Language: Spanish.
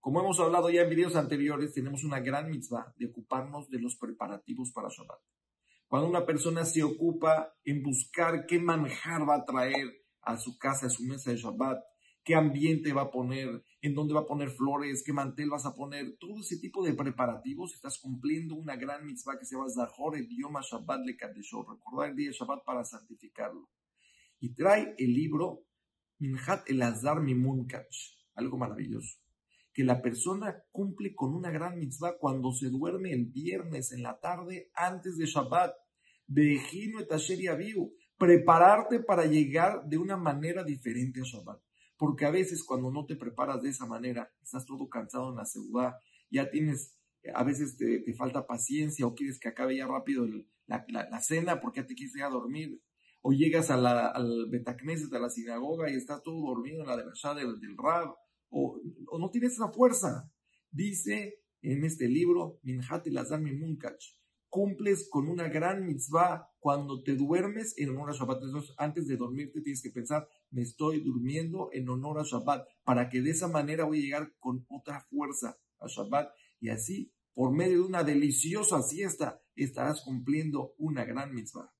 Como hemos hablado ya en videos anteriores, tenemos una gran mitzvah de ocuparnos de los preparativos para Shabbat. Cuando una persona se ocupa en buscar qué manjar va a traer a su casa, a su mesa de Shabbat, qué ambiente va a poner, en dónde va a poner flores, qué mantel vas a poner, todo ese tipo de preparativos, estás cumpliendo una gran mitzvah que se llama Zahor el Yom Shabbat le recordar el día de Shabbat para santificarlo. Y trae el libro Minhat el Azar Mimunkach, algo maravilloso, que la persona cumple con una gran mitzvah cuando se duerme el viernes en la tarde antes de Shabbat. Bejino et prepararte para llegar de una manera diferente a Shabbat. Porque a veces cuando no te preparas de esa manera, estás todo cansado en la seguridad, ya tienes, a veces te, falta paciencia o quieres que acabe ya rápido la, cena porque ya te quieres ir a dormir. O llegas a la, al Betacneses, a la sinagoga y estás todo dormido en la de del, Rab. O, no tienes esa fuerza. Dice en este libro, Minhat el Munkach, cumples con una gran mitzvah cuando te duermes en honor a Shabbat. Entonces, antes de dormirte tienes que pensar, me estoy durmiendo en honor a Shabbat, para que de esa manera voy a llegar con otra fuerza a Shabbat y así, por medio de una deliciosa siesta, estarás cumpliendo una gran mitzvah.